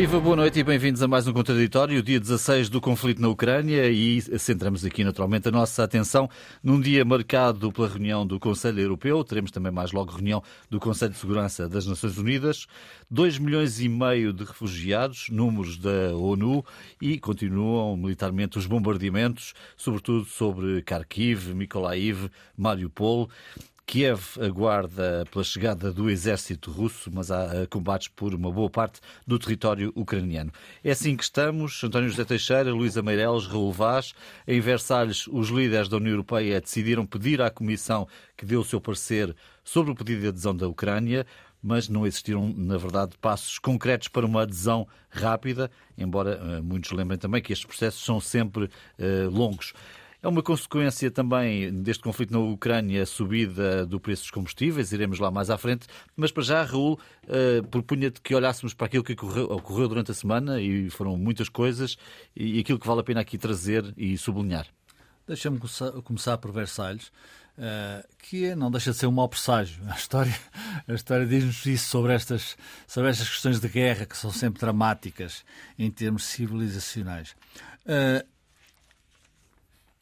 Viva, boa noite e bem-vindos a mais um Contraditório, dia 16 do conflito na Ucrânia e centramos aqui naturalmente a nossa atenção num dia marcado pela reunião do Conselho Europeu, teremos também mais logo reunião do Conselho de Segurança das Nações Unidas, 2 milhões e meio de refugiados, números da ONU e continuam militarmente os bombardeamentos, sobretudo sobre Kharkiv, Mykolaiv, Mariupol. Kiev aguarda pela chegada do exército russo, mas há combates por uma boa parte do território ucraniano. É assim que estamos. António José Teixeira, Luísa Meireles, Raul Vaz. Em Versalhes, os líderes da União Europeia decidiram pedir à Comissão que dê o seu parecer sobre o pedido de adesão da Ucrânia mas não existiram, na verdade, passos concretos para uma adesão rápida, embora uh, muitos lembrem também que estes processos são sempre uh, longos. É uma consequência também deste conflito na Ucrânia, a subida do preço dos combustíveis, iremos lá mais à frente. Mas para já, Raul, uh, propunha-te que olhássemos para aquilo que ocorreu, ocorreu, durante a semana, e foram muitas coisas, e aquilo que vale a pena aqui trazer e sublinhar. Deixa-me começar por Versalhes. Uh, que é, não deixa de ser um mau presságio. A história, a história diz-nos isso sobre estas, sobre estas questões de guerra, que são sempre dramáticas em termos civilizacionais. Uh,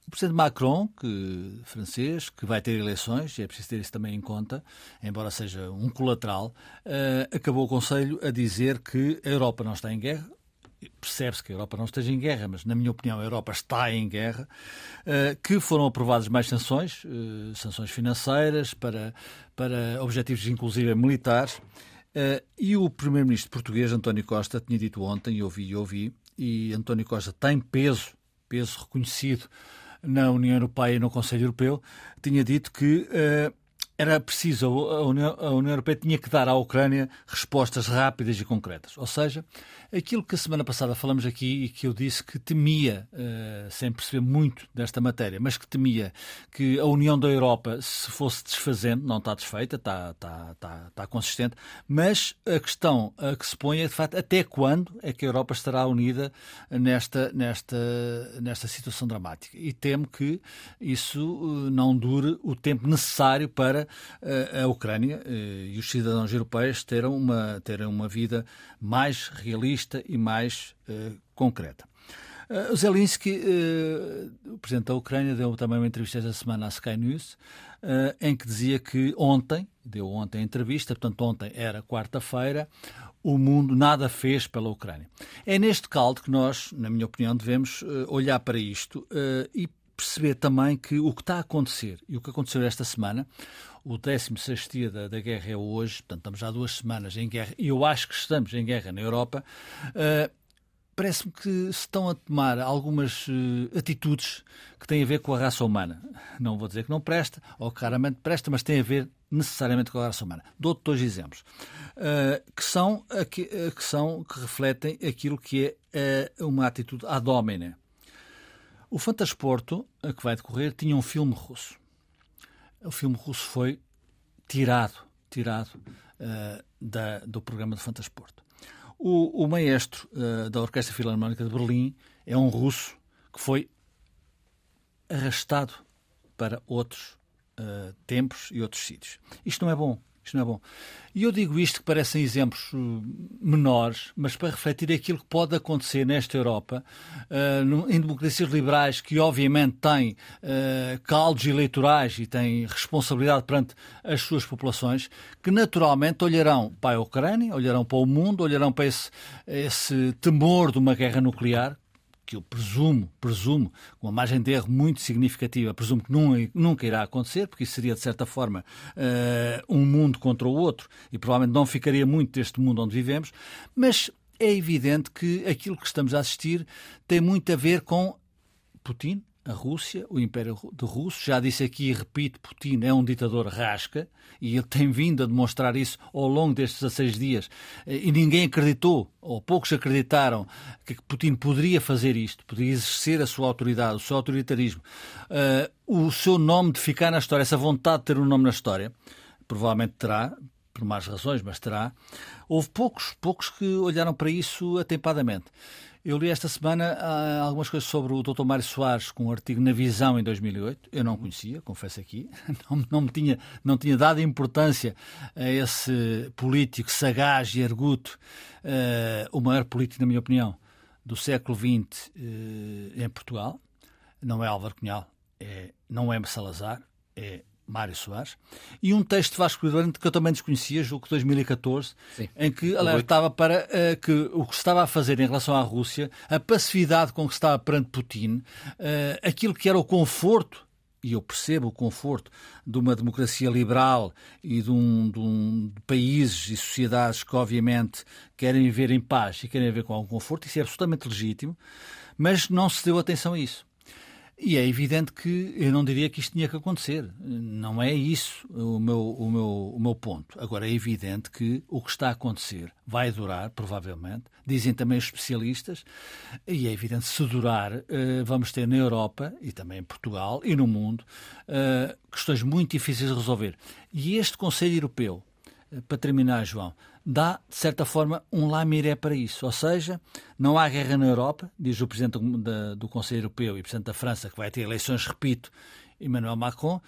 o presidente Macron, que, francês, que vai ter eleições, e é preciso ter isso também em conta, embora seja um colateral, uh, acabou o Conselho a dizer que a Europa não está em guerra. Percebe-se que a Europa não esteja em guerra, mas, na minha opinião, a Europa está em guerra. Uh, que foram aprovadas mais sanções, uh, sanções financeiras, para, para objetivos, inclusive, militares. e o primeiro-ministro português, António Costa, tinha dito ontem, e ouvi e ouvi, e António Costa tem peso, peso reconhecido na União Europeia e no Conselho Europeu, tinha dito que uh, era preciso, a União, a União Europeia tinha que dar à Ucrânia respostas rápidas e concretas. Ou seja, aquilo que a semana passada falamos aqui e que eu disse que temia, uh, sem perceber muito desta matéria, mas que temia que a União da Europa se fosse desfazendo, não está desfeita, está, está, está, está consistente, mas a questão que se põe é, de facto, até quando é que a Europa estará unida nesta, nesta, nesta situação dramática. E temo que isso eh, não dure o tempo necessário para a Ucrânia eh, e os cidadãos europeus terão uma, terão uma vida mais realista e mais uh, concreta. Uh, Zelensky, uh, o presidente da Ucrânia, deu também uma entrevista esta semana à Sky News, uh, em que dizia que ontem, deu ontem a entrevista, portanto ontem era quarta-feira, o mundo nada fez pela Ucrânia. É neste caldo que nós, na minha opinião, devemos olhar para isto e perceber também que o que está a acontecer e o que aconteceu esta semana, o 16 dia da, da, guerra é hoje, portanto estamos já duas semanas em guerra, e eu acho que estamos em guerra na Europa, uh, parece-me que se estão a tomar algumas uh, atitudes que têm a ver com a raça humana. Não vou dizer que não presta, ou que raramente presta, mas tem a ver necessariamente com a raça humana. Dou-te dois exemplos, uh, que, são, que, que, são, que refletem aquilo que é uma atitude ad hominem o Fantasporto, que vai decorrer, tinha um filme russo. O filme russo foi tirado, tirado uh, da, do programa de Fantasporto. O, o maestro uh, da Orquestra Filarmónica de Berlim é um russo que foi arrastado para outros uh, tempos e outros sítios. Isto não é bom. Isto não é bom. E eu digo isto que parecem exemplos uh, menores, mas para refletir aquilo que pode acontecer nesta Europa, uh, em democracias liberais que obviamente têm uh, caldos eleitorais e têm responsabilidade perante as suas populações, que naturalmente olharão para a Ucrânia, olharão para o mundo, olharão para esse, esse temor de uma guerra nuclear, que eu presumo, presumo, com uma margem de erro muito significativa, presumo que nunca irá acontecer, porque isso seria, de certa forma, uh, um mundo contra o outro e provavelmente não ficaria muito deste mundo onde vivemos, mas é evidente que aquilo que estamos a assistir tem muito a ver com Putin, a Rússia, o Império de Russo. Já disse aqui e repito, Putin é um ditador rasca e ele tem vindo a demonstrar isso ao longo destes 16 dias. E ninguém acreditou, ou poucos acreditaram, que Putin poderia fazer isto, poderia exercer a sua autoridade, o seu autoritarismo, uh, o seu nome de ficar na história, essa vontade de ter um nome na história. Provavelmente terá, por más razões, mas terá. Houve poucos, poucos que olharam para isso atempadamente. Eu li esta semana uh, algumas coisas sobre o Dr. Mário Soares com um artigo na Visão em 2008. Eu não conhecia, confesso aqui. Não, não, me tinha, não tinha dado importância a esse político sagaz e arguto, uh, o maior político, na minha opinião, do século XX uh, em Portugal. Não é Álvaro Cunhal, é, não é Salazar, é Mário Soares, e um texto de Vasco Vidorante que eu também desconhecia, julgo que 2014, Sim. em que alertava para uh, que o que se estava a fazer em relação à Rússia, a passividade com que se estava perante Putin, uh, aquilo que era o conforto e eu percebo o conforto de uma democracia liberal e de, um, de, um, de, países e sociedades que, obviamente, querem viver em paz e querem viver com algum conforto, isso é absolutamente legítimo, mas não se deu atenção a isso. E é evidente que eu não diria que isto tinha que acontecer. Não é isso o meu, o meu, o meu ponto. Agora, é evidente que o que está a acontecer vai durar, provavelmente. Dizem também os especialistas. E é evidente se durar, eh, vamos ter na Europa e também em Portugal e no mundo eh, questões muito difíceis de resolver. E este Conselho Europeu, eh, para terminar, João, dá, de certa forma, um lamiré para isso. Ou seja, não há guerra na Europa, diz o Presidente do, do Conselho Europeu e Presidente da França, que vai ter eleições, repito, Emmanuel Macron,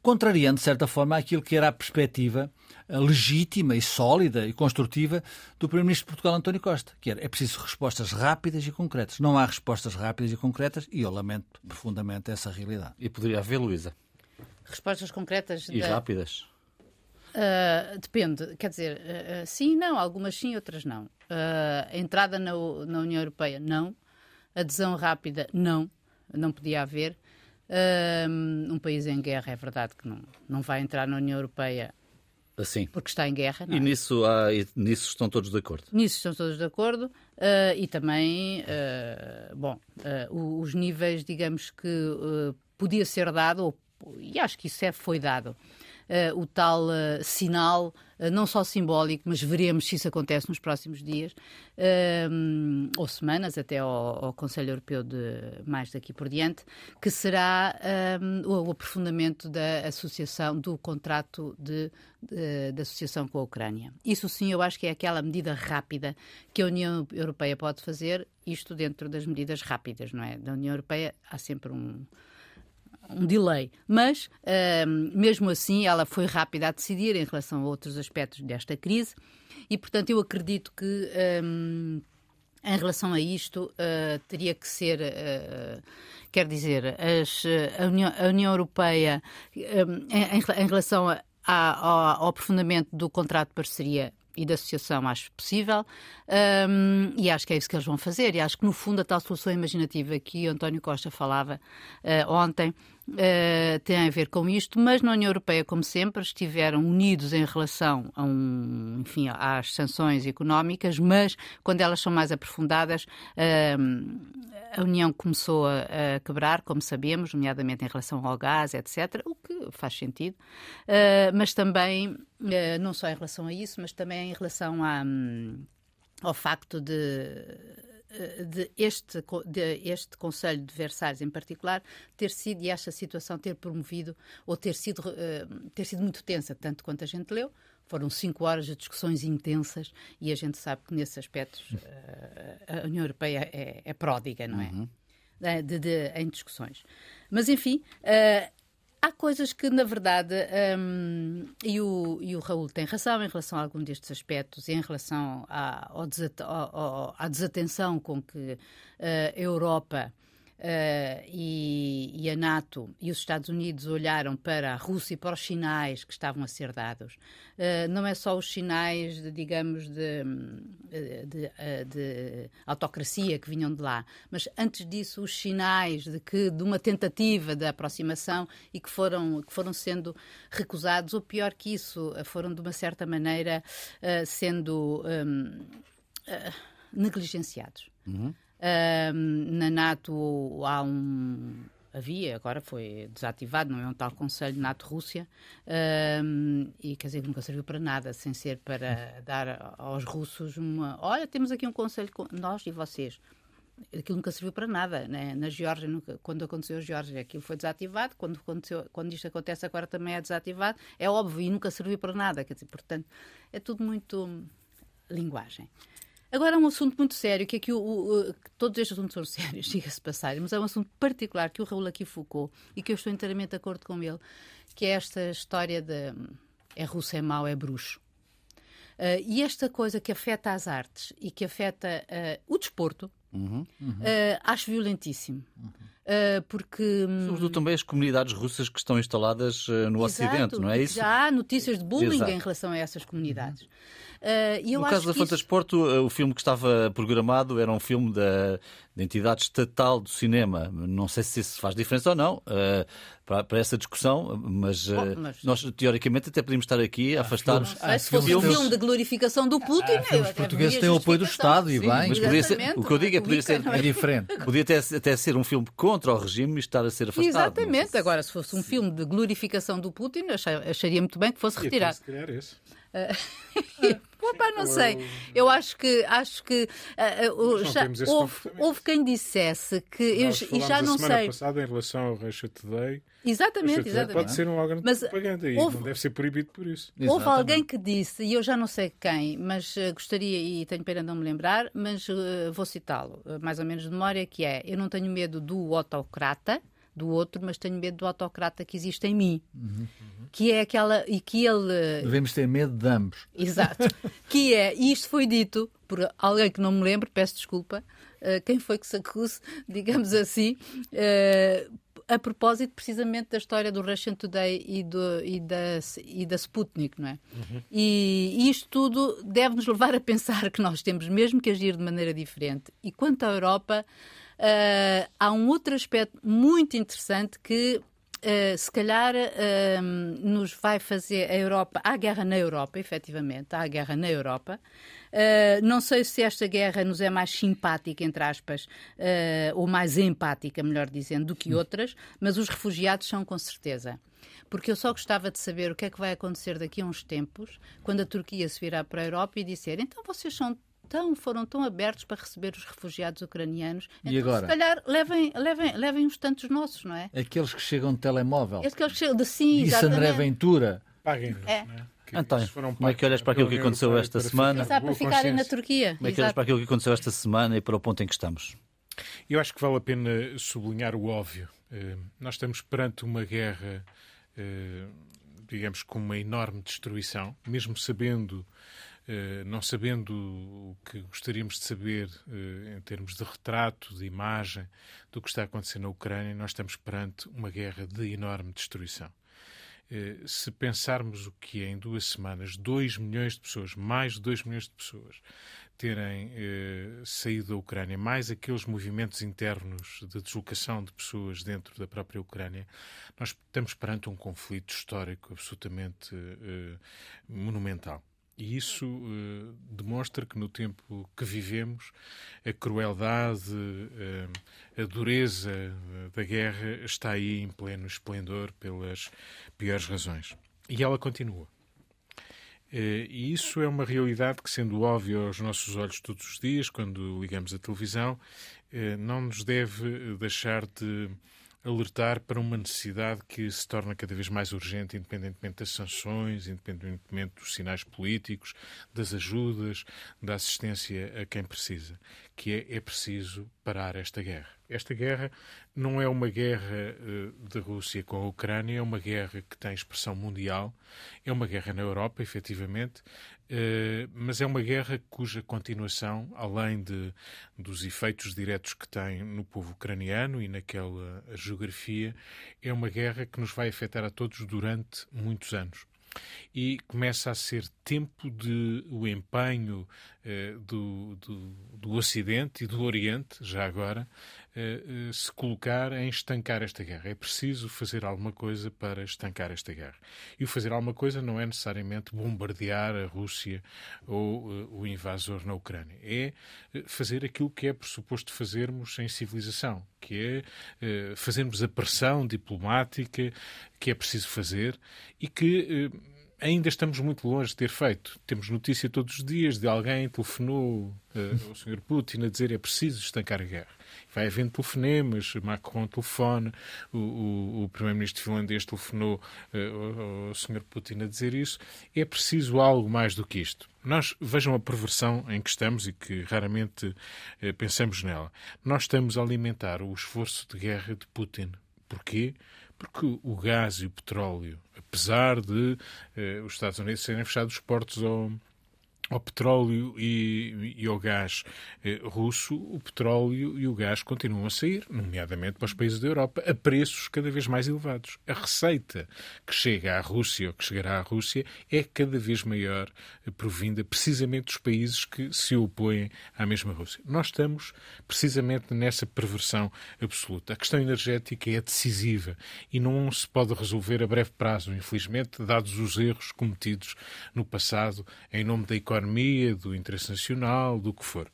contrariando, de certa forma, aquilo que era a perspectiva legítima e sólida e construtiva do Primeiro-Ministro de Portugal, António Costa, que era é preciso respostas rápidas e concretas. Não há respostas rápidas e concretas e eu lamento profundamente essa realidade. E poderia haver, Luísa? Respostas concretas e da... rápidas. Uh, depende, quer dizer, uh, sim, não, algumas sim, outras não. a entrada na, na, União Europeia, não. Adesão rápida, não. Não podia haver. um país em guerra, é verdade que não, não vai entrar na União Europeia assim. porque está em guerra. E, é? nisso, há, nisso estão todos de acordo? Nisso estão todos de acordo. Uh, e também, uh, bom, uh, os níveis, digamos que podia ser dado, e acho que isso é, foi dado, uh, o tal uh, sinal, uh, não só simbólico, mas veremos se isso acontece nos próximos dias ou semanas, até ao, ao, Conselho Europeu de mais daqui por diante, que será o, o, aprofundamento da associação, do contrato de, de, de associação com a Ucrânia. Isso sim, eu acho que é aquela medida rápida que a União Europeia pode fazer, isto dentro das medidas rápidas, não é? Da União Europeia há sempre um um delay. Mas, uh, mesmo assim, ela foi rápida a decidir em relação a outros aspectos desta crise e, portanto, eu acredito que. Em relação a isto, uh, teria que ser, uh, quer dizer, as, a, União, a, União, Europeia, em, em, relação a, ao aprofundamento do contrato de parceria e da associação acho possível. Um, e acho que é isso que eles vão fazer. E acho que no fundo a tal solução imaginativa que o António Costa falava uh, ontem Uh, tem a ver com isto, mas na União Europeia, como sempre, estiveram unidos em relação a um, enfim, às sanções económicas, mas quando elas são mais aprofundadas, uh, a União começou a, a, quebrar, como sabemos, nomeadamente em relação ao gás, etc., o que faz sentido, uh, mas também, não só em relação a isso, mas também em relação um, ao facto de eh, de este, de este Conselho de Versalhes em particular ter sido, e esta situação ter promovido, ou ter sido, uh, ter sido muito tensa, tanto quanto a gente leu, foram cinco horas de discussões intensas e a gente sabe que nesses aspectos uh, a União Europeia é, é pródiga, não é? Uhum. De, de, em discussões. Mas, enfim, uh, Há coisas que, na verdade, um, e, o, e o Raul tem razão em relação a algum destes aspectos, em relação à, ao desat ao, à desatenção com que uh, a Europa Uh, e, e, a NATO e os Estados Unidos olharam para a Rússia e para os sinais que estavam a ser dados. Uh, não é só os sinais, de, digamos, de, de, de, autocracia que vinham de lá, mas antes disso os sinais de que de uma tentativa de aproximação e que foram que foram sendo recusados, ou pior que isso, foram de uma certa maneira uh, sendo um, negligenciados. Uhum na NATO há um. Havia, agora foi desativado, não é um tal Conselho NATO-Rússia, e quer dizer, nunca serviu para nada, sem ser para dar aos russos uma. Olha, temos aqui um Conselho, nós e vocês aquilo nunca serviu para nada. Né? Na Geórgia, nunca, quando aconteceu a Geórgia, aquilo foi desativado. Quando, aconteceu, quando isto acontece agora também é desativado. É óbvio e nunca serviu para nada. Quer dizer, portanto, é tudo muito linguagem. Agora, há um assunto muito sério, que é que o, o, todos estes assuntos são sérios, diga-se passagem, mas é um assunto particular que o Raul aqui focou e que eu estou inteiramente de acordo com ele, que é esta história de é russo, é mau, é bruxo. Uh, e esta coisa que afeta as artes e que afeta uh, o desporto, uhum, uhum. Uh, acho violentíssimo. Uhum. Porque. Hum, Sobretudo também as comunidades russas que estão instaladas no Exato, Ocidente, não é isso? Já há notícias de bullying Exato. em relação a essas comunidades. Uh, no caso da Fantasporto, isso... o filme que estava programado era um filme da, da entidade estatal do cinema. Não sei se isso faz diferença ou não uh, para, para, essa discussão, mas, uh, oh, mas, nós teoricamente até podíamos estar aqui a afastar-nos. Se fosse um filme de glorificação do Putin, ah, os portugueses têm o apoio do Estado e bem. Mas podia ser, o que eu digo é que poderia ser é diferente. Podia até, até ser um filme contra o regime e estar a ser afastado. Exatamente. Agora, se fosse um filme de glorificação do Putin, acharia muito bem que fosse retirado. Se calhar esse. Opa, não sei. Eu acho que acho que uh, já, houve, houve, quem dissesse que Nós eu, e já não a semana sei. passada em relação ao Russia Today. Exatamente, exatamente. Pode ser um órgão de mas propaganda e houve, não deve ser proibido por isso. Houve exatamente. alguém que disse, e eu já não sei quem, mas uh, gostaria, e tenho pena de não me lembrar, mas uh, vou citá-lo, mais ou menos de memória, que é eu não tenho medo do autocrata, do outro, mas tenho medo do autocrata que existe em mim. Uhum. Que é aquela. E que ele. Devemos ter medo de ambos. Exato. que é, e isto foi dito por alguém que não me lembro, peço desculpa, uh, quem foi que se acuse, digamos assim, uh, a propósito precisamente da história do Russian Today e, do, e, da, e da Sputnik, não é? Uhum. E, e isto tudo deve nos levar a pensar que nós temos mesmo que agir de maneira diferente. E quanto à Europa, Uh, há um outro aspecto muito interessante que Uh, se calhar uh, nos vai fazer a Europa. Há guerra na Europa, efetivamente, há guerra na Europa. Uh, não sei se esta guerra nos é mais simpática, entre aspas, ou mais empática, melhor dizendo, do que outras, mas os refugiados são com certeza. Porque eu só gostava de saber o que é que vai acontecer daqui a uns tempos, quando a Turquia se virar para a Europa e disser então vocês são tão, foram tão abertos para receber os refugiados ucranianos. E então, agora? Se calhar levem, levem, levem uns tantos nossos, não é? Aqueles que chegam de telemóvel. Aqueles que chegam de sim, Disse André Ventura. Paguem-nos, é. não é? António, como é que olhas para aquilo que aconteceu esta semana? Para, para ficarem na Turquia. Como é que olhas para aquilo que aconteceu esta semana e para o ponto em que estamos? Eu acho que vale a pena sublinhar o óbvio. Eh, nós estamos perante uma guerra, eh, digamos, com uma enorme destruição, mesmo sabendo não sabendo o que gostaríamos de saber eh, em termos de retrato, de imagem do que está acontecendo na Ucrânia, nós estamos perante uma guerra de enorme destruição. Eh, se pensarmos o que é em duas semanas 2 milhões de pessoas, mais de 2 milhões de pessoas, terem saído da Ucrânia, mais aqueles movimentos internos de deslocação de pessoas dentro da própria Ucrânia, nós estamos perante um conflito histórico absolutamente monumental. E isso uh, demonstra que no tempo que vivemos, a crueldade, uh, a dureza uh, da guerra está aí em pleno esplendor pelas piores razões. E ela continua. E isso é uma realidade que, sendo óbvio aos nossos olhos todos os dias, quando ligamos a televisão, não nos deve deixar de alertar para uma necessidade que se torna cada vez mais urgente, independentemente das sanções, independentemente dos sinais políticos, das ajudas, da assistência a quem precisa, que é, é preciso parar esta guerra. Esta guerra não é uma guerra uh, da Rússia com a Ucrânia, é uma guerra que tem expressão mundial, é uma guerra na Europa, efetivamente, uh, mas é uma guerra cuja continuação, além de, dos efeitos diretos que tem no povo ucraniano e naquela geografia, é uma guerra que nos vai afetar a todos durante muitos anos. E começa a ser tempo de o empenho eh, do, do, do, Ocidente e do Oriente, já agora, eh, eh, se colocar em estancar esta guerra. É preciso fazer alguma coisa para estancar esta guerra. E o fazer alguma coisa não é necessariamente bombardear a Rússia ou o invasor na Ucrânia. É fazer aquilo que é pressuposto fazermos em civilização, que é fazermos a pressão diplomática que é preciso fazer e que ainda estamos muito longe de ter feito. Temos notícia todos os dias de alguém telefonou uh, ao Sr. Putin a dizer é preciso estancar a guerra. Vai havendo telefonemas, Macron telefona, o, o, o Primeiro-Ministro finlandês telefonou uh, ao Sr. Putin a dizer isso. É preciso algo mais do que isto. Nós vejam a perversão em que estamos e que raramente uh, pensamos nela. Nós estamos a alimentar o esforço de guerra de Putin. Porquê? Porque o gás e o petróleo, apesar de eh, os Estados Unidos serem fechados os portos ao, ao petróleo e, e, ao gás eh, russo, o petróleo e o gás continuam a sair, nomeadamente para os países da Europa, a preços cada vez mais elevados. A receita que chega à Rússia ou que chegará à Rússia é cada vez maior, eh, provinda precisamente dos países que se opõem à mesma Rússia. Nós estamos precisamente nessa perversão absoluta. A questão energética é decisiva e não se pode resolver a breve prazo, infelizmente, dados os erros cometidos no passado em nome da economia economia, do interesse nacional, do que for.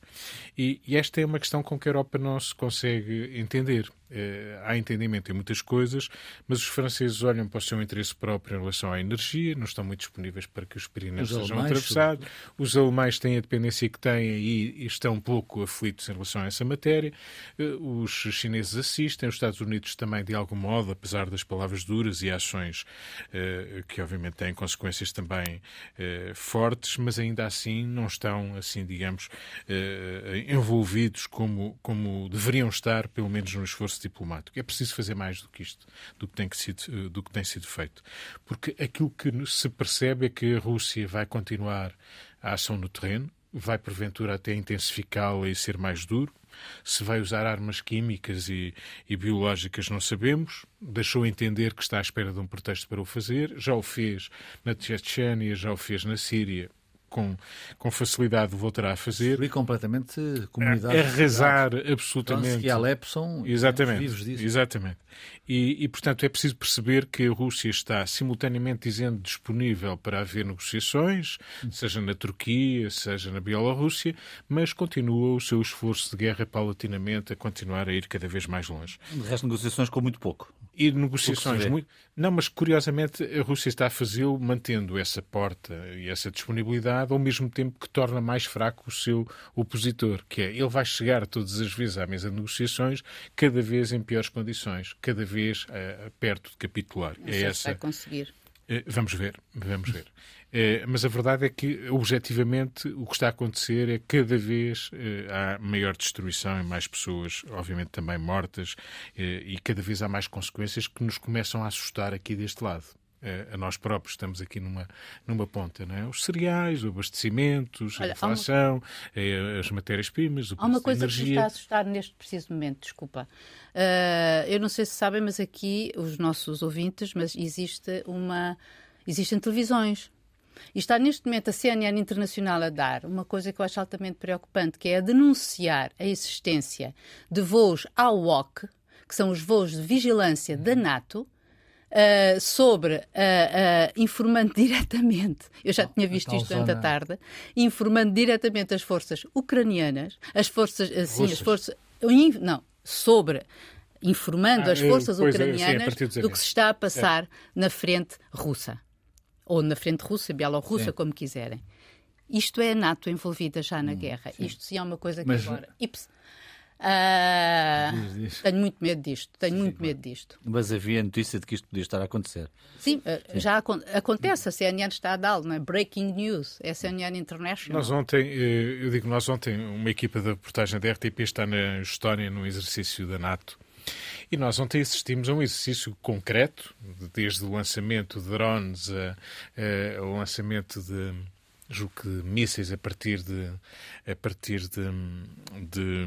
E, e esta é uma questão com que a Europa não se consegue entender. Eh, há entendimento em muitas coisas, mas os franceses olham para o seu interesse próprio em relação à energia, não estão muito disponíveis para que os Pirineus os sejam atravessados. Os alemães têm a dependência que têm e, estão um pouco aflitos em relação a essa matéria. Eh, os chineses assistem, os Estados Unidos também, de algum modo, apesar das palavras duras e ações eh, que, obviamente, têm consequências também fortes, mas ainda assim não estão, assim, digamos, envolvidos como, como deveriam estar, pelo menos no esforço diplomático. É preciso fazer mais do que isto, do que tem, que sido, eh, do que tem sido feito. Porque aquilo que se percebe é que a Rússia vai continuar a ação no terreno, vai porventura até intensificá-la e ser mais duro. Se vai usar armas químicas e, e, biológicas, não sabemos. Deixou entender que está à espera de um pretexto para o fazer. Já o fez na Chechênia, já o fez na Síria com, com facilidade voltará a fazer. Destruir completamente comunidades. Arrasar absolutamente. E Alepo são exatamente, vivos disso. Exatamente. E, e, portanto, é preciso perceber que a Rússia está simultaneamente dizendo disponível para haver negociações, seja na Turquia, seja na Bielorrússia, mas continua o seu esforço de guerra paulatinamente a continuar a ir cada vez mais longe. De resto, negociações com muito pouco. E negociações muito. Não, mas curiosamente a Rússia está a fazê-lo mantendo essa porta e essa disponibilidade ao mesmo tempo que torna mais fraco o seu opositor, que é ele vai chegar todas as vezes à mesa de negociações cada vez em piores condições, cada vez uh, perto de capitular. Não é essa. Vai conseguir. Uh, vamos ver, vamos ver. Uh, mas a verdade é que, objetivamente, o que está a acontecer é que cada vez há maior destruição e mais pessoas, obviamente, também mortas, e cada vez há mais consequências que nos começam a assustar aqui deste lado a nós próprios. Estamos aqui numa, numa ponta, não é? Os cereais, os abastecimentos, Olha, a inflação, uma... As matérias-primas, o Há uma coisa que me está a assustar neste preciso momento, desculpa. Uh, eu não sei se sabem, mas aqui, os nossos ouvintes, mas existe uma... Existem televisões. E está neste momento a CNN Internacional a dar uma coisa que eu acho altamente preocupante, que é a denunciar a existência de voos AWOC, que são os voos de vigilância da NATO, uh, sobre, uh, uh, informando diretamente, eu já tinha visto isto durante a tarde, informando diretamente as forças ucranianas, as forças, sim, as forças, não, sobre informando ah, as forças ucranianas é, sim, do que se está a passar é. na frente russa. Ou na frente russa, bielorrussa, como quiserem. Isto é a NATO envolvida já na hum, guerra. Sim. Isto sim é uma coisa que Mas, agora. Ips, Uh, diz, diz. Tenho muito medo disto, tenho Sim, muito medo disto. Mas havia notícia de que isto podia estar a acontecer. Sim, ah, Sim. já acontece, a CNN está a dar, não é? Breaking News, é a CNN International. Nós ontem, eh, eu digo nós ontem, uma equipa da reportagem da RTP está na Estónia num exercício da NATO. E nós ontem assistimos a um exercício concreto, desde o lançamento de drones ao lançamento de, julgo que mísseis a partir de a partir de, de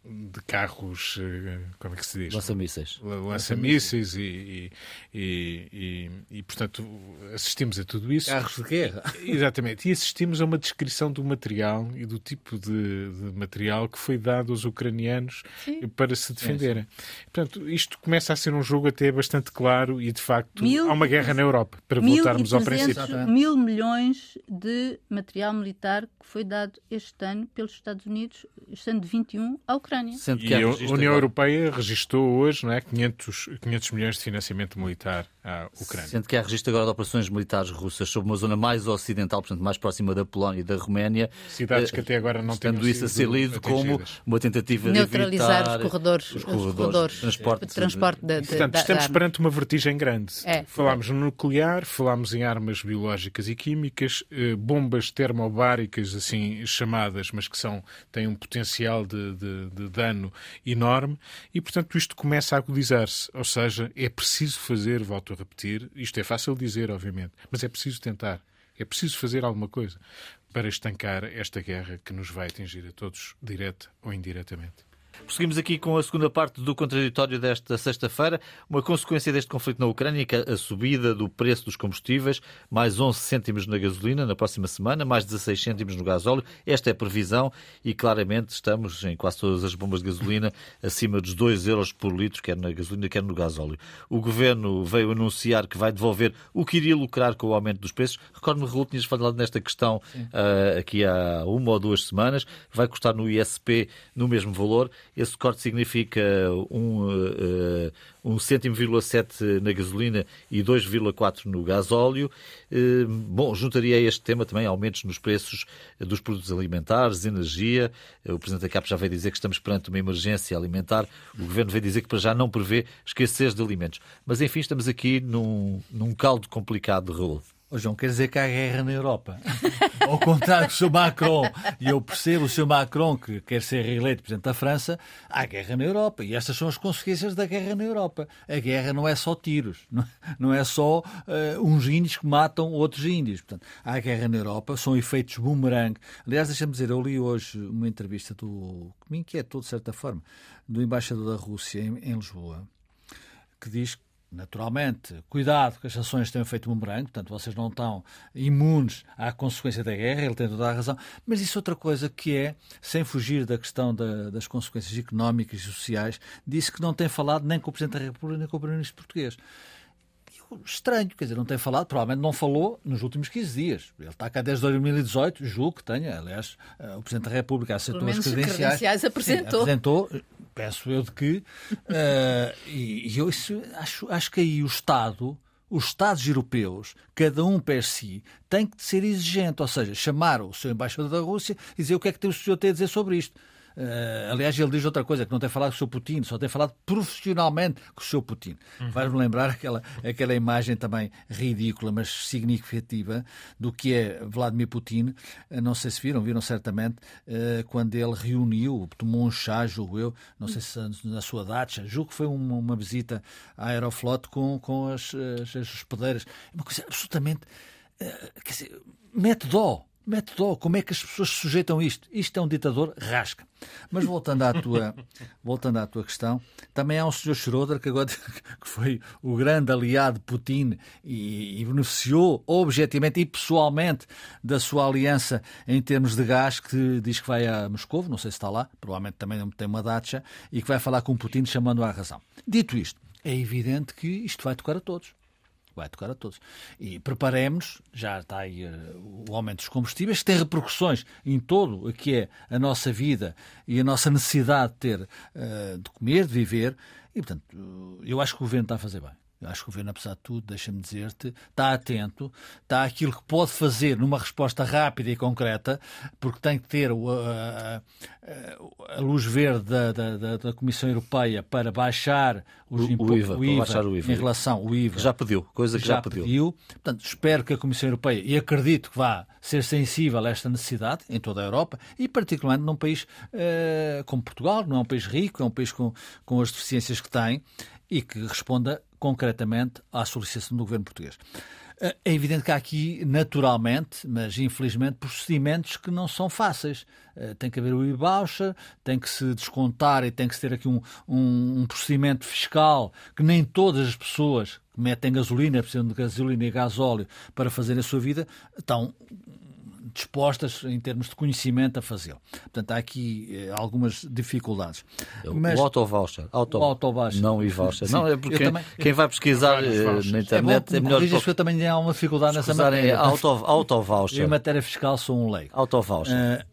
de carros, eh, como é que se diz? Lança-mísseis. Lança-mísseis e, e, e, e, portanto, assistimos a tudo isso. Carros de guerra. Exatamente. E assistimos a uma descrição do material e do tipo de, de material que foi dado aos ucranianos sim. para se defenderem. Sim. Portanto, isto começa a ser um jogo até bastante claro e, de facto, mil, há uma guerra na Europa, para voltarmos ao princípio. Mil milhões de material militar que foi dado este ano pelos Estados Unidos, este ano de 21, à Ucrânia. Ucrânia. Sendo que e a União agora... Europeia registrou hoje não é, 500, 500 milhões de financiamento militar à Ucrânia. Sendo que há registro agora de operações militares russas sobre uma zona mais ocidental, portanto mais próxima da Polónia e da Roménia. Cidades que até agora não têm isso a ser lido como uma tentativa de neutralizar os corredores, os corredores, os corredores transporte, de transporte de, de, Portanto, estamos perante uma vertigem grande. É. Falámos no nuclear, falámos em armas biológicas e químicas, eh, bombas termobáricas, assim chamadas, mas que são, têm um potencial de, de, de dano enorme, e portanto isto começa a agudizar-se. Ou seja, é preciso fazer, volto a repetir, isto é fácil dizer, obviamente, mas é preciso tentar. É preciso fazer alguma coisa para estancar esta guerra que nos vai atingir a todos, direta ou indiretamente. Prosseguimos aqui com a segunda parte do contraditório desta sexta-feira. Uma consequência deste conflito na Ucrânia, é a subida do preço dos combustíveis, mais 11 cêntimos na gasolina na próxima semana, mais 16 cêntimos no gasóleo. Esta é a previsão e claramente estamos em quase todas as bombas de gasolina acima dos 2 euros por litro, quer na gasolina, quer no gasóleo. O governo veio anunciar que vai devolver o que iria lucrar com o aumento dos preços. Recordo-me, Raul, tinhas falado nesta questão uh, aqui há uma ou duas semanas. Vai custar no ISP no mesmo valor esse corte significa um, uh, um cêntimo, sete na gasolina e 2,4 no gasóleo. Uh, bom, juntaria a este tema também aumentos nos preços dos produtos alimentares, energia. O Presidente da CAP já veio dizer que estamos perante uma emergência alimentar. O Governo veio dizer que para já não prevê escassez de alimentos. Mas, enfim, estamos aqui num, num caldo complicado de rolo. Oh, João, quer dizer que há guerra na Europa. Ao contrário do Sr. Macron, e eu percebo o Sr. Macron que quer ser reeleito Presidente da França, há guerra na Europa. E estas são as consequências da guerra na Europa. A guerra não é só tiros, não é só uh, uns índios que matam outros índios. Portanto, há guerra na Europa, são efeitos boomerang. Aliás, deixa-me dizer, eu li hoje uma entrevista do, que me inquietou de certa forma, do embaixador da Rússia em, em Lisboa, que diz que Naturalmente, cuidado que as sanções tenham feito um branco, portanto, vocês não estão imunes à consequência da guerra, ele tem toda a razão. Mas isso é outra coisa que é, sem fugir da questão da, das consequências económicas e sociais, disse que não tem falado nem com o Presidente da República nem com o Primeiro-Ministro português estranho, quer dizer, não tem falado, provavelmente não falou nos últimos 15 dias. Ele está cá desde 2018, julgo que tenha, aliás, eh, o Presidente da República aceitou as credenciais. credenciais apresentou. Sim, apresentou, penso eu de que, uh, e, e, eu isso, acho, acho que aí o Estado, os Estados europeus, cada um per si, tem que ser exigente, ou seja, chamar o seu embaixador da Rússia e dizer o que é que o senhor tem a dizer sobre isto. Uh, aliás, ele diz outra coisa, que não tem falado com o seu Putin, só tem falado profissionalmente com o seu Putin. Uhum. Vai-me lembrar aquela, aquela imagem também ridícula, mas significativa, do que é Vladimir Putin. Uh, não sei se viram, viram certamente, uh, quando ele reuniu, tomou um chá, julgo eu, não sei se na sua dacha, julgo que foi uma, uma visita à Aeroflot com, com as, as, as hospedeiras. Uma coisa absolutamente. quer dizer, mete dó método, como é que as pessoas se sujeitam a isto? Isto é um ditador rasca. Mas voltando à tua, voltando à tua questão, também há um senhor Schroeder que agora que foi o grande aliado de Putin e, e beneficiou objetivamente e pessoalmente da sua aliança em termos de gás, que diz que vai a Moscou, não sei se está lá, provavelmente também não tem uma dacha, e que vai falar com Putin chamando-o à razão. Dito isto, é evidente que isto vai tocar a todos vai tocar a todos. E preparemos, já está aí uh, o aumento dos combustíveis, que tem repercussões em todo o que é a nossa vida e a nossa necessidade de ter, uh, de comer, de viver. E, portanto, eu acho que o governo está a fazer bem. Eu acho que o governo, apesar de tudo, deixa-me dizer-te, está atento, está aquilo que pode fazer numa resposta rápida e concreta, porque tem que ter a, a, a luz verde da, da, da, Comissão Europeia para baixar os o, o IVA, o IVA, baixar o IVA em relação ao IVA. Já pediu, coisa que já, já pediu. pediu. Portanto, espero que a Comissão Europeia, e acredito que vá ser sensível a esta necessidade em toda a Europa, e particularmente num país uh, como Portugal, não é um país rico, é um país com, com as deficiências que tem, e que responda concretamente à solicitação do governo português. Eh, é evidente que há aqui, naturalmente, mas infelizmente, procedimentos que não são fáceis. Eh, tem que haver o e-voucher, tem que se descontar e tem que se ter aqui um, um, um procedimento fiscal que nem todas as pessoas que metem gasolina, precisam de gasolina e gasóleo para fazer a sua vida, estão dispostas, em termos de conhecimento, a fazê-lo. Portanto, há aqui eh, algumas dificuldades. Mas, o auto-voucher. Auto, o auto-voucher. Não e-voucher. Não, é porque também, quem vai pesquisar eh, na internet é, bom, é melhor... Que eu também há uma dificuldade nessa matéria. Auto-voucher. Em matéria fiscal sou um leigo. Auto-voucher. Uh,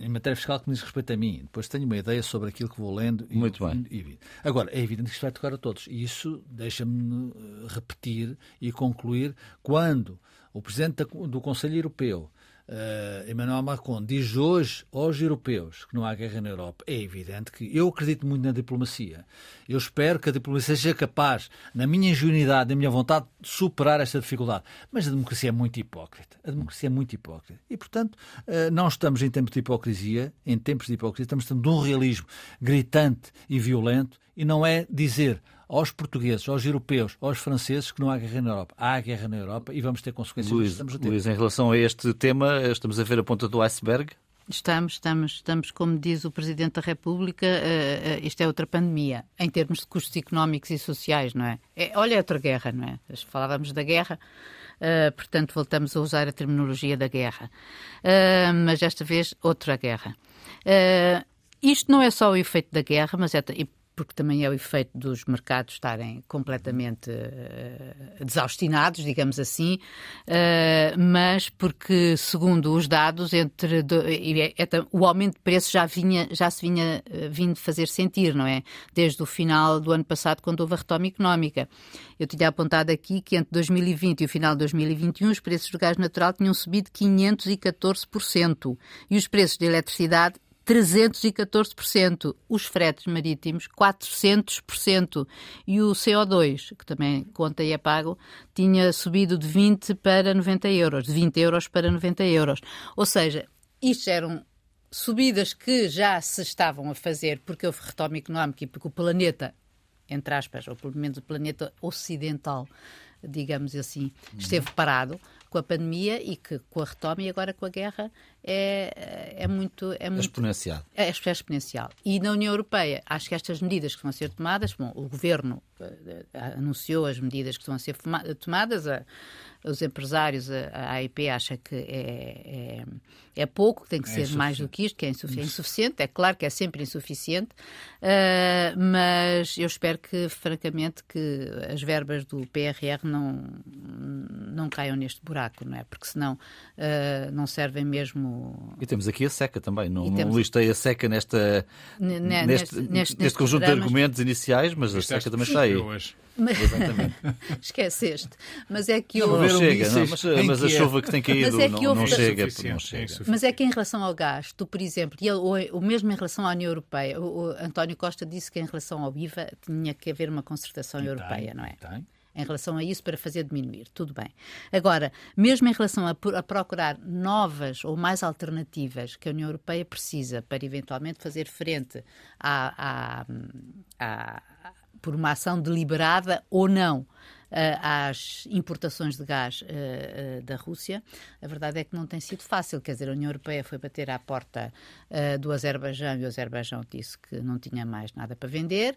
em matéria fiscal que me diz respeito a mim. Depois tenho uma ideia sobre aquilo que vou lendo. Muito e, bem. E, agora, é evidente que isto vai tocar a todos. E isso deixa-me repetir e concluir quando o Presidente do Conselho Europeu uh, Emmanuel Macron diz hoje aos europeus que não há guerra na Europa, é evidente que eu acredito muito na diplomacia. Eu espero que a diplomacia seja capaz, na minha ingenuidade, na minha vontade, de superar esta dificuldade. Mas a democracia é muito hipócrita. A democracia é muito hipócrita. E, portanto, uh, não estamos em tempos de hipocrisia, em tempos de hipocrisia, estamos de um realismo gritante e violento, e não é dizer aos portugueses, aos europeus, aos franceses que não há guerra na Europa. Há guerra na Europa e vamos ter consequências. Luís, estamos a ter. Luís, em relação a este tema, estamos a ver a ponta do iceberg? Estamos, estamos, estamos, como diz o Presidente da República, uh, uh, isto é outra pandemia, em termos de custos económicos e sociais, não é? é olha, é outra guerra, não é? Falávamos da guerra, uh, portanto voltamos a usar a terminologia da guerra. mas desta vez, outra guerra. isto não é só o efeito da guerra, mas é, porque também é o efeito dos mercados estarem completamente uh, desaustinados, digamos assim, uh, mas porque, segundo os dados, entre do, é, é, o aumento de preços já, vinha, já se vinha uh, vindo fazer sentir, não é? Desde o final do ano passado, quando houve a retoma económica. Eu tinha apontado aqui que entre 2020 e o final de 2021 os preços do gás natural tinham subido 514% e os preços de eletricidade 314%, os fretes marítimos 400% e o CO2, que também conta e é pago, tinha subido de 20 para 90 euros, de 20 euros para 90 euros. Ou seja, isto eram subidas que já se estavam a fazer porque houve retoma económica e porque o planeta, entre aspas, ou pelo menos o planeta ocidental, digamos assim, esteve parado com a pandemia e que com a retoma e agora com a guerra é, é muito... É muito exponencial. É, é exponencial. E na União Europeia, acho que estas medidas que vão ser tomadas, bom, o Governo uh, anunciou as medidas que vão ser tomadas, a, os empresários, a, AIP acha que é, é, é pouco, que tem que é ser mais do que isto, que é insuficiente. É insuficiente, é claro que é sempre insuficiente, uh, mas eu espero que, francamente, que as verbas do PRR não, não caiam neste buraco, não é? Porque senão uh, não servem mesmo... E temos aqui a seca também, não, temos... não listei a seca nesta, neste, neste, neste, neste conjunto de argumentos iniciais, mas a seca também está aí. Hoje. Exatamente. Esqueceste. Mas é que houve... Não, chega, não, mas, mas a chuva que tem caído é que não, não, chega, não chega. Mas é que em relação ao gás, tu, por exemplo, e o, o mesmo em relação à União Europeia, o, o, António Costa disse que em relação ao IVA tinha que haver uma concertação e europeia, tem, não é? Tem em relação a isso para fazer diminuir. Tudo bem. Agora, mesmo em relação a, a, procurar novas ou mais alternativas que a União Europeia precisa para eventualmente fazer frente à, à, à, por uma ação deliberada ou não eh, às importações de gás uh, uh, da Rússia, a verdade é que não tem sido fácil. Quer dizer, a União Europeia foi bater à porta uh, do Azerbaijão e o Azerbaijão disse que não tinha mais nada para vender.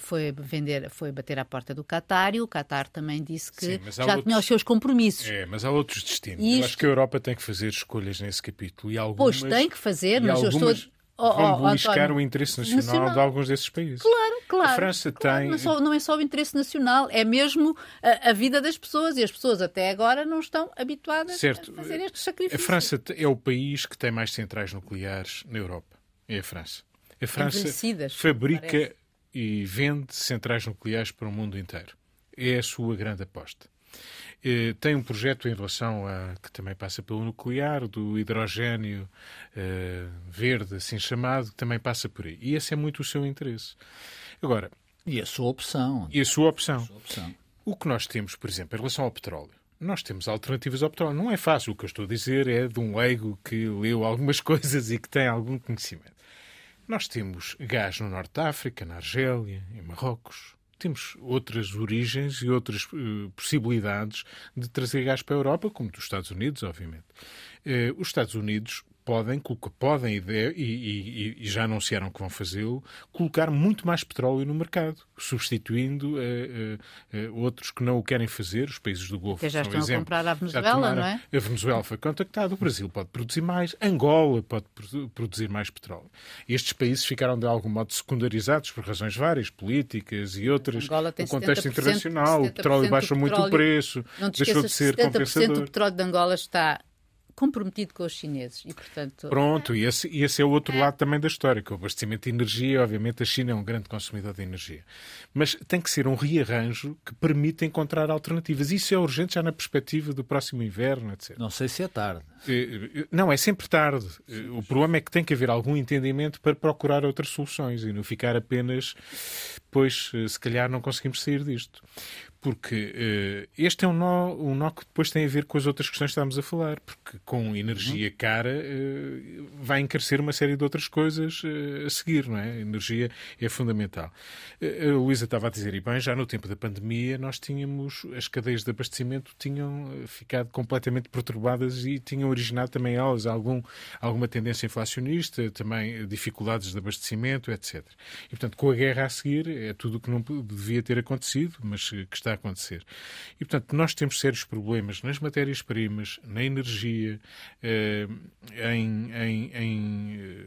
foi, vender, foi bater à porta do Qatar e o Qatar também disse que Sim, já outros... tinha os seus compromissos. É, mas há outros destinos. Isto... Eu acho que a Europa tem que fazer escolhas nesse capítulo. E algumas... Pois tem que fazer, mas algumas... eu estou oh, vão beliscar o interesse nacional, nacional, de alguns desses países. Claro, claro. A França claro, tem. Não é, só, não é, só, o interesse nacional, é mesmo a, a, vida das pessoas e as pessoas até agora não estão habituadas certo. a fazer estes sacrifícios. A França é o país que tem mais centrais nucleares na Europa. É a França. A França fabrica parece. e vende centrais nucleares para o mundo inteiro. É a sua grande aposta. Eh, tem um projeto em relação a que também passa pelo nuclear, do hidrogênio uh, verde, assim chamado, que também passa por aí. E esse é muito o seu interesse. Agora. E a sua opção. E a sua opção. A sua opção. O que nós temos, por exemplo, em relação ao petróleo. Nós temos alternativas ao petróleo. Não é fácil. O que eu estou a dizer é de um leigo que leu algumas coisas e que tem algum conhecimento. Nós temos gás no Norte da África, na Argélia, em Marrocos, temos outras origens e outras uh, possibilidades de trazer gás para a Europa, como dos Estados Unidos, obviamente. Uh, os Estados Unidos podem, podem e, e, e, já anunciaram que vão fazê-lo, colocar muito mais petróleo no mercado, substituindo uh, uh, uh, outros que não o querem fazer, os países do Golfo. Que já estão exemplo, a comprar a Venezuela, não é? A Venezuela foi contactada, o Brasil pode produzir mais, Angola pode produzir mais petróleo. Estes países ficaram de algum modo secundarizados por razões várias, políticas e outras. Angola tem no contexto internacional, o petróleo baixa muito o preço, deixou de ser compensador. O petróleo de Angola está comprometido com os chineses. E, portanto, Pronto, e esse, e esse é o outro é. lado também da história, que é o abastecimento de energia. Obviamente, a China é um grande consumidor de energia. Mas tem que ser um rearranjo que permita encontrar alternativas. Isso é urgente já na perspectiva do próximo inverno, etc. Não sei se é tarde. Eh, não, é sempre tarde. O problema é que tem que haver algum entendimento para procurar outras soluções e não ficar apenas, pois, eh, se calhar não conseguimos sair disto porque uh, este é um nó, um nó que depois tem a ver com as outras questões que estamos a falar, porque com energia uhum. cara uh, vai encarecer uma série de outras coisas uh, a seguir, não é? A energia é fundamental. a Luísa estava a dizer, e bem, já no tempo da pandemia nós tínhamos, as cadeias de abastecimento tinham ficado completamente perturbadas e tinham originado também elas algum, alguma tendência inflacionista, também dificuldades de abastecimento, etc. E, portanto, com a guerra a seguir, é tudo o que não devia ter acontecido, mas que está acontecer. E, portanto, nós temos sérios problemas nas matérias-primas, na energia, eh, em, em, em eh,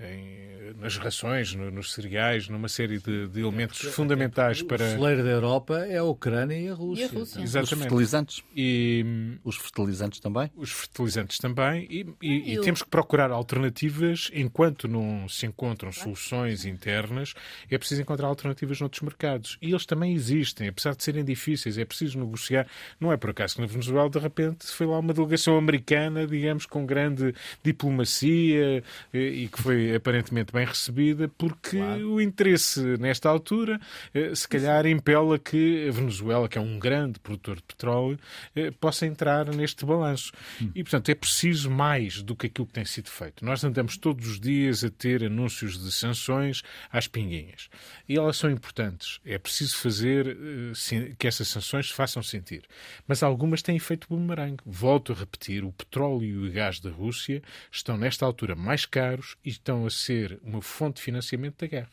em, nas rações, no, nos cereais, numa série de, de elementos é, fundamentais é, para. O celeiro da Europa é a Ucrânia e a Rússia. E a Rússia. Exatamente. Os fertilizantes. E, os fertilizantes também? Os fertilizantes também. E, e, e temos que procurar alternativas enquanto não se encontram soluções internas. É preciso encontrar alternativas noutros mercados. E eles também existem, apesar de serem difíceis. É preciso negociar. Não é por acaso que na Venezuela, de repente, foi lá uma delegação americana, digamos, com grande diplomacia e que foi aparentemente bem recebida, porque claro. o interesse nesta altura eh, se calhar impela que a Venezuela, que é um grande produtor de petróleo, eh, possa entrar neste balanço. Hum. E, portanto, é preciso mais do que aquilo que tem sido feito. Nós andamos todos os dias a ter anúncios de sanções às pinguinhas. E elas são importantes. É preciso fazer eh, que essas sanções se façam sentir. Mas algumas têm efeito bumerangue. Volto a repetir, o petróleo e o gás da Rússia estão nesta altura mais caros e estão a ser uma fonte de financiamento da guerra.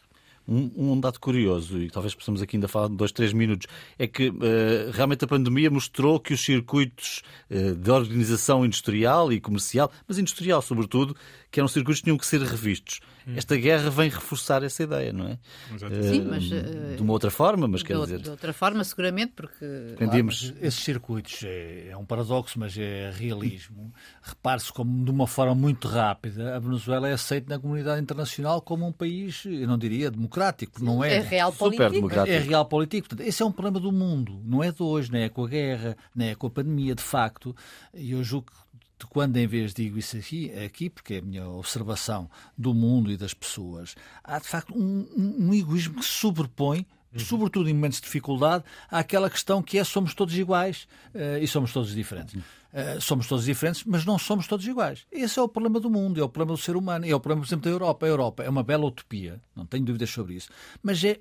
Um, um, dado curioso, e talvez possamos aqui ainda falar dois, três minutos, é que uh, realmente a pandemia mostrou que os circuitos uh, de organização industrial e comercial, mas industrial sobretudo, que eram circuitos que tinham que ser revistos. Hum. Esta guerra vem reforçar essa ideia, não é? Sim, mas... Uh, de uma outra forma, mas quer dizer... De outra forma, seguramente, porque... Entendemos... Claro, esses circuitos, é, é, um paradoxo, mas é realismo. Repare-se como, de uma forma muito rápida, a Venezuela é aceita na comunidade internacional como um país, eu não diria democrático, não é... É real político. Super democrático. É real político. Portanto, esse é um problema do mundo, não é de hoje, não é com a guerra, não é com a pandemia, de facto. E eu julgo que de quando em vez digo isso aqui, aqui, porque é a minha observação do mundo e das pessoas, há de facto um, um, um egoísmo que se sobrepõe Uhum. sobretudo em momentos de dificuldade, àquela questão que é somos todos iguais uh, e somos todos diferentes. Uh, somos todos diferentes, mas não somos todos iguais. Esse é o problema do mundo, é o problema do ser humano, é o problema, por exemplo, da Europa. A Europa é uma bela utopia, não tenho dúvidas sobre isso, mas é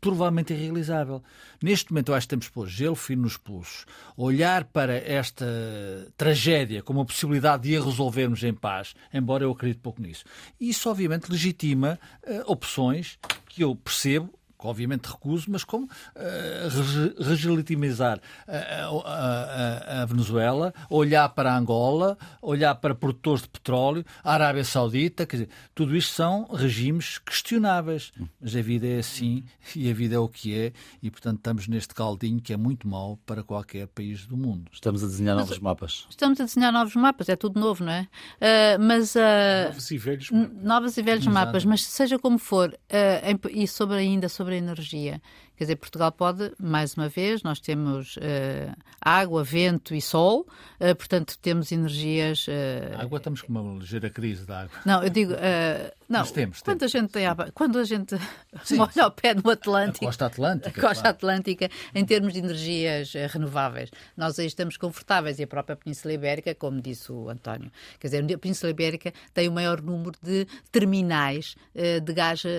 provavelmente irrealizável. Neste momento, eu acho que temos que pôr gelo fino nos pulsos, olhar para esta tragédia como a possibilidade de a resolvermos em paz, embora eu acredite pouco nisso. Isso, obviamente, legitima uh, opções que eu percebo obviamente recuso, mas como uh, regiletimizar a, a, a, Venezuela, olhar para a Angola, olhar para produtores de petróleo, a Arábia Saudita, quer dizer, tudo isto são regimes questionáveis. Mas a vida é assim e a vida é o que é, e portanto estamos neste caldinho que é muito mau para qualquer país do mundo. Estamos a desenhar novos mapas. Estamos a desenhar novos mapas, é tudo novo, não é? Uh, mas, uh, novos e velhos mapas. Novos e velhos Exato. mapas, mas seja como for, uh, e sobre ainda sobre a energia. Quer dizer, Portugal pode, mais uma vez, nós temos uh, água, vento e sol, uh, portanto temos energias. Uh... Água estamos com uma ligeira crise da água. Não, eu digo. não, Mas temos, quando temos. a gente tem quando a gente Sim, molha ao pé no Atlântico. A costa Atlântica. A costa claro. Atlântica, em termos de energias renováveis, nós aí estamos confortáveis e a própria Península Ibérica, como disse o António. Quer dizer, a Península Ibérica tem o maior número de terminais de gás, uhum.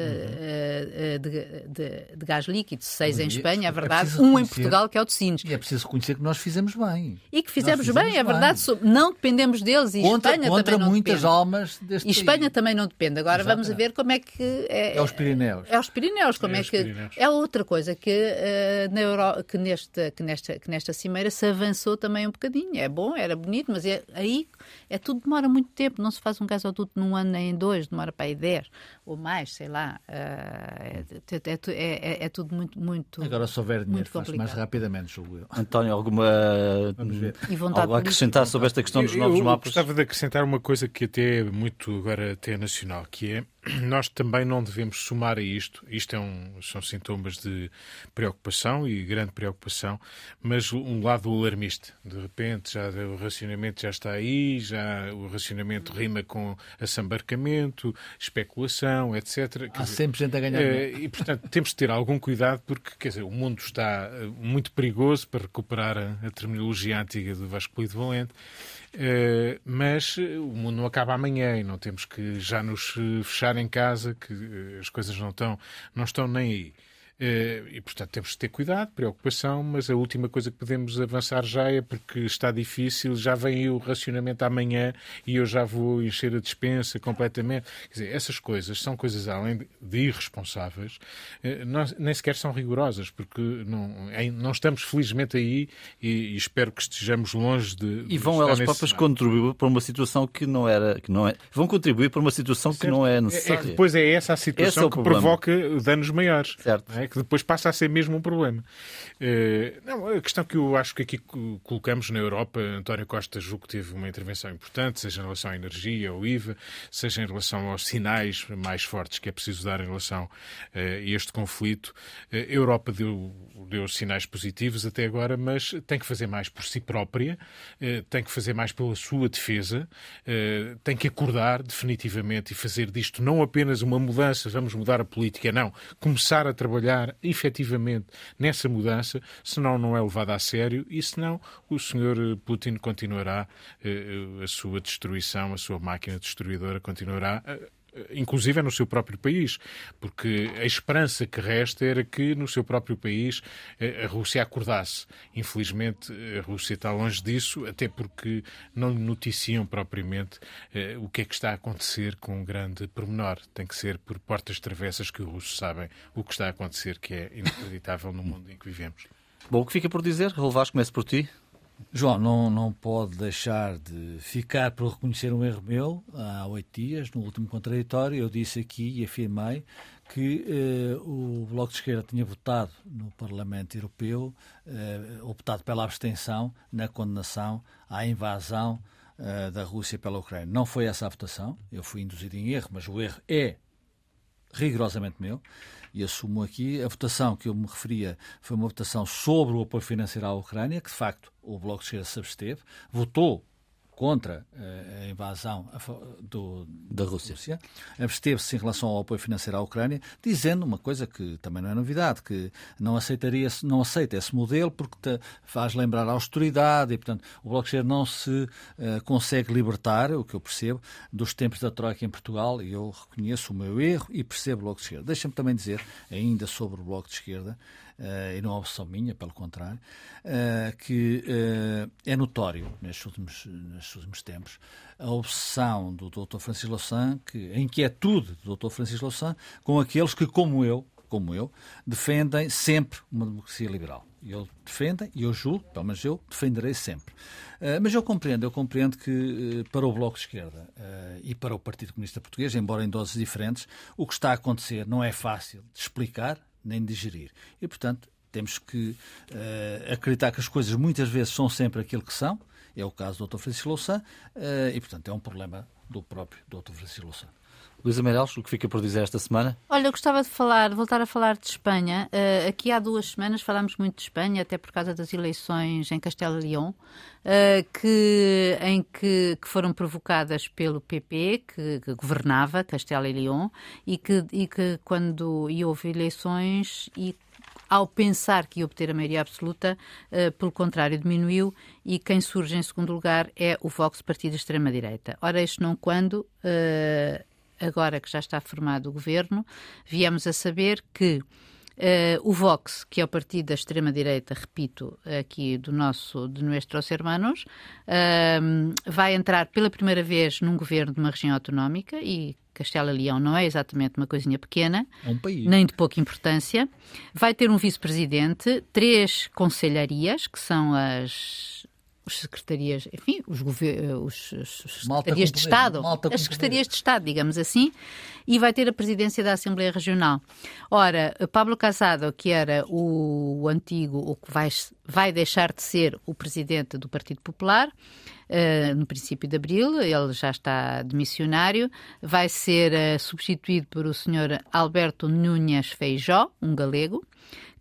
de, de, de gás líquido seis em Espanha, é, é verdade, um em Portugal, que é o de Sines. E é preciso reconhecer que nós fizemos bem. E que fizemos, fizemos bem, é verdade, não dependemos deles e contra, Espanha contra também não muitas depende. almas deste E Espanha país. também não depende. Agora Exato. vamos ver como é que... É, é os Pirineus. É os Pirineus, como é, é que... Pirineus. É outra coisa que, uh, na Euro... que, neste, que, nesta, que nesta cimeira se avançou também um bocadinho. É bom, era bonito, mas é, aí é tudo demora muito tempo. Não se faz um gasoduto num ano nem em dois, demora para aí dez ou mais, sei lá. Uh, é, é, é, é, tudo muito muito. Agora, se houver dinheiro, faz mais rapidamente, julgo eu. António, alguma. Vamos ver. E vontade algo a acrescentar sobre esta questão dos novos eu, mapas? Eu gostava de acrescentar uma coisa que até é muito agora até nacional, que é nós também não devemos somar a isto. Isto é um, são sintomas de preocupação e grande preocupação, mas um lado alarmista. De repente, já o racionamento já está aí, já o racionamento rima com assambarcamento, especulação, etc. Há sempre gente a ganhar. É, e, portanto, temos de ter algum cuidado porque, quer dizer, o mundo está eh, muito perigoso para recuperar a, a terminologia antiga do Vasco Polido Valente. Uh, mas o mundo não acaba amanhã e não temos que já nos fechar em casa, que as coisas não estão, não estão nem aí. Eh, e, portanto, temos que ter cuidado, preocupação, mas a última coisa que podemos avançar já é porque está difícil, já vem o racionamento amanhã e eu já vou encher a dispensa completamente. Quer dizer, essas coisas são coisas, além de irresponsáveis, eh, não, nem sequer são rigorosas, porque não, não estamos felizmente aí e, e espero que estejamos longe de. E vão elas próprias contribuir para uma situação que não era. Que não é, vão contribuir para uma situação certo. que não é necessária. É, é que depois é essa a situação é que problema. provoca danos maiores. Certo. É? Que depois passa a ser mesmo um problema. Uh, não, a questão que eu acho que aqui colocamos na Europa, António Costa julgo que teve uma intervenção importante, seja em relação à energia, ao IVA, seja em relação aos sinais mais fortes que é preciso dar em relação uh, a este conflito. Uh, a Europa deu, deu sinais positivos até agora, mas tem que fazer mais por si própria, tem que fazer mais pela sua defesa, tem que acordar definitivamente e fazer disto não apenas uma mudança, vamos mudar a política, não, começar a trabalhar efetivamente nessa mudança, senão não é levado a sério e senão o senhor eh, Putin continuará eh, a sua destruição, a sua máquina destruidora continuará eh, inclusive é no seu próprio país, porque a esperança que resta era que no seu próprio país eh, a Rússia acordasse. Infelizmente, a Rússia está longe disso, até porque não noticiam propriamente eh, o que é que está a acontecer com um grande pormenor. Tem que ser por portas travessas que os russos sabem o que está a acontecer, que é inacreditável no mundo em que vivemos. Bom, o que fica por dizer? Relvás, comece por ti. João, não, não pode deixar de ficar por reconhecer um erro meu. Há oito dias, no último contraditório, eu disse aqui e afirmei que eh, o Bloco de Esquerda tinha votado no Parlamento Europeu, eh, optado pela abstenção na condenação à invasão eh, da Rússia pela Ucrânia. Não foi essa a votação, eu fui induzido em erro, mas o erro é rigorosamente meu e assumo aqui, a votação que eu me referia foi uma votação sobre o apoio financeiro à Ucrânia, que de facto o Bloco de Esquerda se absteve, votou contra eh, a invasão do, da Rússia. Rússia. Absteve-se em relação ao apoio financeiro à Ucrânia, dizendo uma coisa que também não é novidade, que não aceitaria, não aceita esse modelo porque faz lembrar a austeridade e, portanto, o Bloco de Esquerda não se uh, consegue libertar, o que eu percebo, dos tempos da Troika em Portugal e eu reconheço o meu erro e percebo o Bloco de Esquerda. Deixa-me também dizer, ainda sobre o Bloco de Esquerda, e não é opção minha, pelo contrário, uh, que uh, é notório nestes últimos, nestes últimos tempos a obsessão do Dr. Francisco Louçã, que, a inquietude do Dr. Francisco Louçã com aqueles que, como eu, como eu, defendem sempre uma democracia liberal. Eu defendo e eu julgo, pelo menos eu, defenderei sempre. Mas eu compreendo, eu compreendo que para o Bloco de Esquerda e para o Partido Comunista Português, embora em doses diferentes, o que está a acontecer não é fácil de explicar, nem digerir. E, portanto, temos que uh, acreditar que as coisas muitas vezes são sempre aquilo que são. É o caso do Dr. Francisco Louçã uh, e, portanto, é um problema do próprio Dr. Francisco Louçã. Luísa Meireles, o que fica por dizer esta semana? Olha, eu gostava de falar, voltar a falar de Espanha. Uh, aqui há duas semanas falámos muito de Espanha, até por causa das eleições em Castelo León, uh, que, em que, que, foram provocadas pelo PP, que, que governava Castelo e León, e que, e que quando e houve eleições e ao pensar que ia obter a maioria absoluta, uh, pelo contrário, diminuiu e quem surge em segundo lugar é o Vox, partido de extrema-direita. Ora, isto não quando, uh, agora que já está formado o governo, viemos a saber que Uh, o Vox, que é o partido da extrema-direita, repito, aqui do nosso, de nossos hermanos, uh, vai entrar pela primeira vez num governo de uma região autonómica e Castela Leão não é exatamente uma coisinha pequena, é um nem de pouca importância. Vai ter um vice-presidente, três conselharias, que são as os secretarias, enfim, os, os, os secretarias de Estado, as secretarias de Estado, digamos assim, e vai ter a presidência da Assembleia Regional. Ora, Pablo Casado, que era o antigo, o que vai, vai deixar de ser o presidente do Partido Popular, uh, no princípio de abril, ele já está de missionário, vai ser uh, substituído por o senhor Alberto Núñez Feijó, um galego,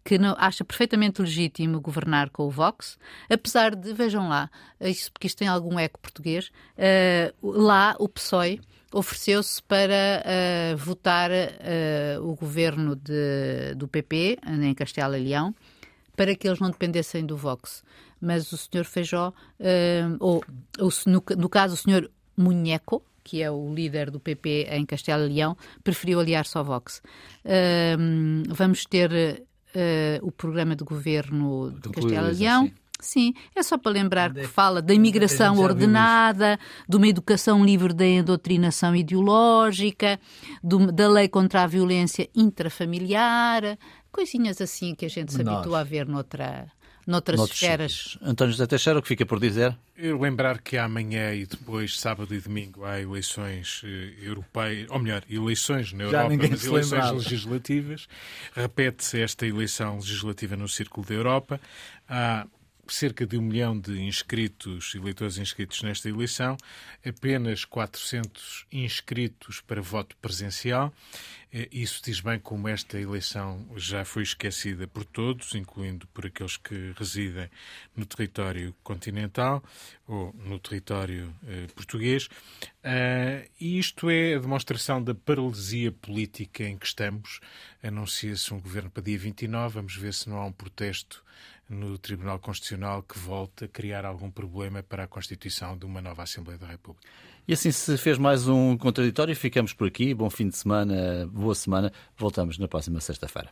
que não, acha perfeitamente legítimo governar com o Vox, apesar de, vejam lá, isso, porque isto tem algum eco português, uh, lá o PSOE ofereceu-se para uh, votar uh, o governo de, do PP em Castela e Leão para que eles não dependessem do Vox. Mas o senhor Feijó, ou, no, no caso o senhor Munheco, que é o líder do PP em Castela e Leão, preferiu aliar-se ao Vox. vamos ter o programa de governo de Castelo Leão. Sim, é só para lembrar que fala da imigração ordenada, de uma educação livre da doutrinação ideológica, do, da lei contra a violência intrafamiliar, coisinhas assim que a gente se habitua a ver noutra, noutras Noutros esferas. António José Teixeira, o que fica por dizer? Eu lembrar que amanhã e depois, sábado e domingo, há eleições eh, europeias, ou melhor, eleições na Europa, mas eleições lembrava. legislativas. Repete-se esta eleição legislativa no Círculo da Europa. Há cerca de um milhão de inscritos, eleitores inscritos nesta eleição, apenas 400 inscritos para voto presencial. Eh, isso diz bem como esta eleição já foi esquecida por todos, incluindo por aqueles que residem no território continental ou no território eh, português. Uh, e isto é a demonstração da paralisia política em que estamos. Anuncia-se um governo para dia 29, vamos ver se não há um protesto no Tribunal Constitucional que volte a criar algum problema para a constituição de uma nova Assembleia da República. E assim se fez mais um contraditório. Ficamos por aqui. Bom fim de semana, boa semana. Voltamos na próxima sexta-feira.